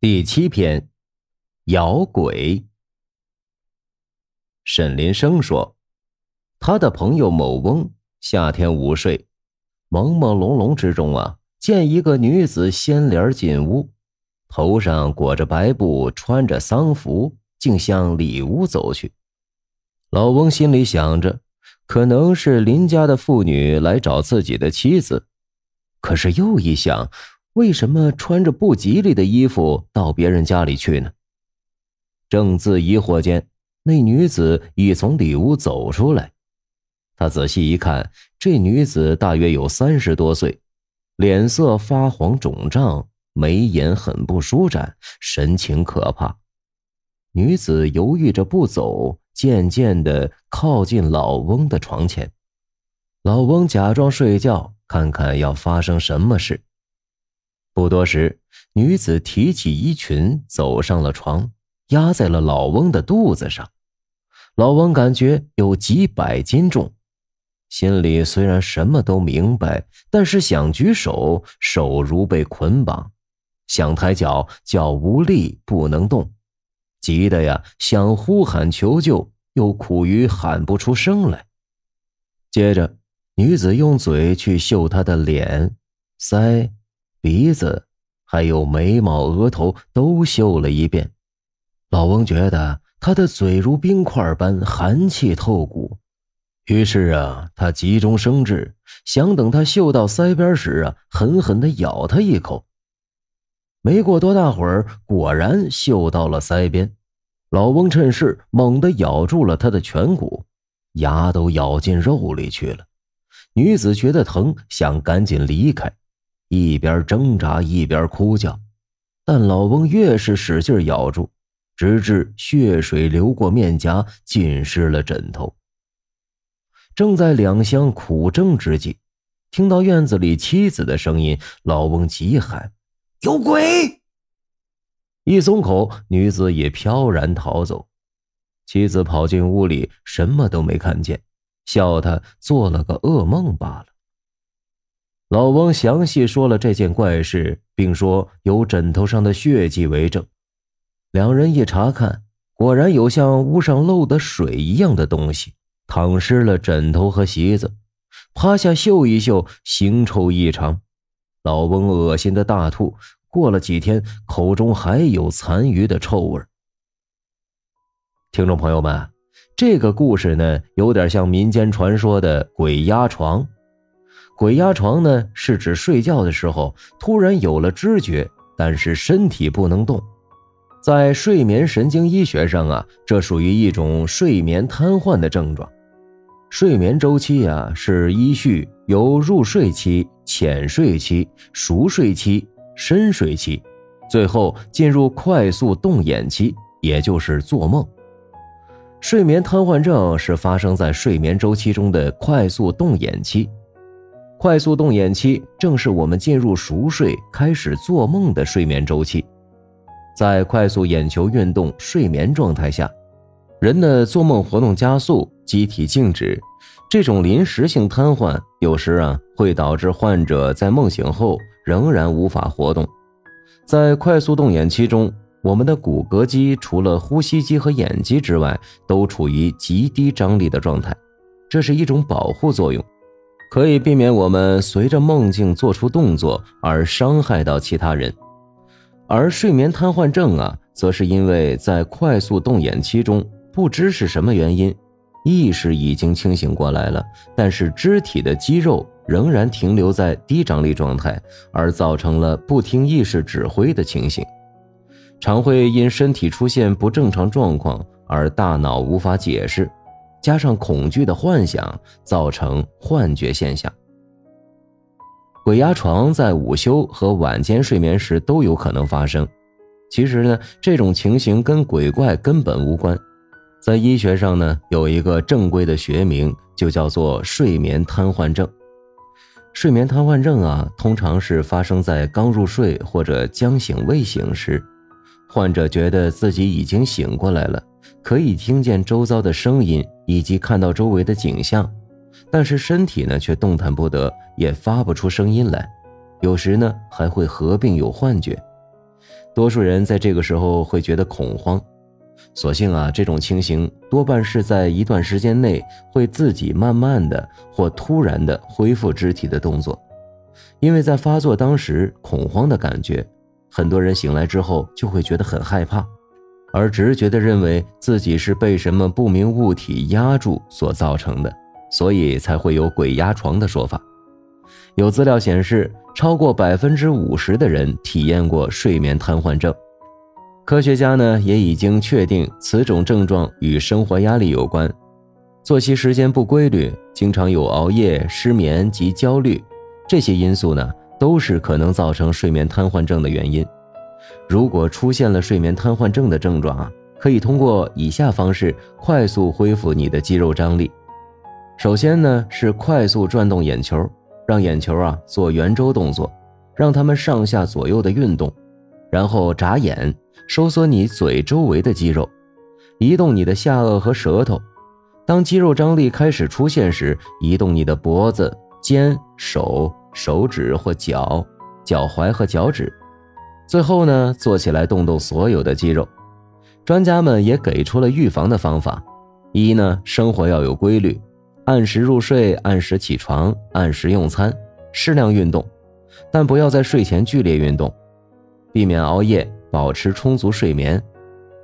第七篇，咬鬼。沈林生说，他的朋友某翁夏天午睡，朦朦胧胧之中啊，见一个女子掀帘进屋，头上裹着白布，穿着丧服，竟向里屋走去。老翁心里想着，可能是邻家的妇女来找自己的妻子，可是又一想。为什么穿着不吉利的衣服到别人家里去呢？正自疑惑间，那女子已从里屋走出来。他仔细一看，这女子大约有三十多岁，脸色发黄肿胀，眉眼很不舒展，神情可怕。女子犹豫着不走，渐渐的靠近老翁的床前。老翁假装睡觉，看看要发生什么事。不多时，女子提起衣裙，走上了床，压在了老翁的肚子上。老翁感觉有几百斤重，心里虽然什么都明白，但是想举手，手如被捆绑；想抬脚，脚无力，不能动。急得呀，想呼喊求救，又苦于喊不出声来。接着，女子用嘴去嗅他的脸、腮。鼻子，还有眉毛、额头都嗅了一遍。老翁觉得他的嘴如冰块般寒气透骨，于是啊，他急中生智，想等他嗅到腮边时啊，狠狠地咬他一口。没过多大会儿，果然嗅到了腮边。老翁趁势猛地咬住了他的颧骨，牙都咬进肉里去了。女子觉得疼，想赶紧离开。一边挣扎一边哭叫，但老翁越是使劲咬住，直至血水流过面颊，浸湿了枕头。正在两相苦争之际，听到院子里妻子的声音，老翁急喊：“有鬼！”一松口，女子也飘然逃走。妻子跑进屋里，什么都没看见，笑他做了个噩梦罢了。老翁详细说了这件怪事，并说有枕头上的血迹为证。两人一查看，果然有像屋上漏的水一样的东西，淌湿了枕头和席子。趴下嗅一嗅，腥臭异常。老翁恶心的大吐。过了几天，口中还有残余的臭味。听众朋友们，这个故事呢，有点像民间传说的鬼压床。鬼压床呢，是指睡觉的时候突然有了知觉，但是身体不能动。在睡眠神经医学上啊，这属于一种睡眠瘫痪的症状。睡眠周期啊是依序由入睡期、浅睡期、熟睡期、深睡期，最后进入快速动眼期，也就是做梦。睡眠瘫痪症是发生在睡眠周期中的快速动眼期。快速动眼期正是我们进入熟睡、开始做梦的睡眠周期。在快速眼球运动睡眠状态下，人的做梦活动加速，机体静止。这种临时性瘫痪有时啊会导致患者在梦醒后仍然无法活动。在快速动眼期中，我们的骨骼肌除了呼吸肌和眼肌之外，都处于极低张力的状态，这是一种保护作用。可以避免我们随着梦境做出动作而伤害到其他人，而睡眠瘫痪症啊，则是因为在快速动眼期中，不知是什么原因，意识已经清醒过来了，但是肢体的肌肉仍然停留在低张力状态，而造成了不听意识指挥的情形，常会因身体出现不正常状况而大脑无法解释。加上恐惧的幻想，造成幻觉现象。鬼压床在午休和晚间睡眠时都有可能发生。其实呢，这种情形跟鬼怪根本无关。在医学上呢，有一个正规的学名，就叫做睡眠瘫痪症。睡眠瘫痪症啊，通常是发生在刚入睡或者将醒未醒时，患者觉得自己已经醒过来了。可以听见周遭的声音以及看到周围的景象，但是身体呢却动弹不得，也发不出声音来。有时呢还会合并有幻觉。多数人在这个时候会觉得恐慌。所幸啊，这种情形多半是在一段时间内会自己慢慢的或突然的恢复肢体的动作，因为在发作当时恐慌的感觉，很多人醒来之后就会觉得很害怕，而直觉的认为自己是被什么不明物体压住所造成的，所以才会有鬼压床的说法。有资料显示，超过百分之五十的人体验过睡眠瘫痪症。科学家呢也已经确定此种症状与生活压力有关，作息时间不规律，经常有熬夜、失眠及焦虑，这些因素呢都是可能造成睡眠瘫痪症的原因。如果出现了睡眠瘫痪症的症状啊，可以通过以下方式快速恢复你的肌肉张力。首先呢是快速转动眼球，让眼球啊做圆周动作，让它们上下左右的运动，然后眨眼。收缩你嘴周围的肌肉，移动你的下颚和舌头。当肌肉张力开始出现时，移动你的脖子、肩、手、手指或脚、脚踝和脚趾。最后呢，坐起来动动所有的肌肉。专家们也给出了预防的方法：一呢，生活要有规律，按时入睡，按时起床，按时用餐，适量运动，但不要在睡前剧烈运动，避免熬夜。保持充足睡眠，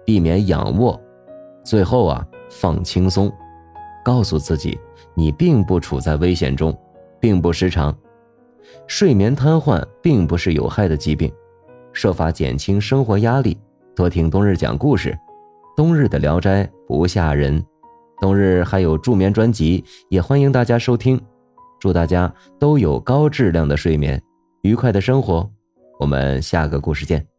避免仰卧，最后啊，放轻松，告诉自己你并不处在危险中，并不失常。睡眠瘫痪并不是有害的疾病，设法减轻生活压力，多听冬日讲故事。冬日的聊斋不吓人，冬日还有助眠专辑，也欢迎大家收听。祝大家都有高质量的睡眠，愉快的生活。我们下个故事见。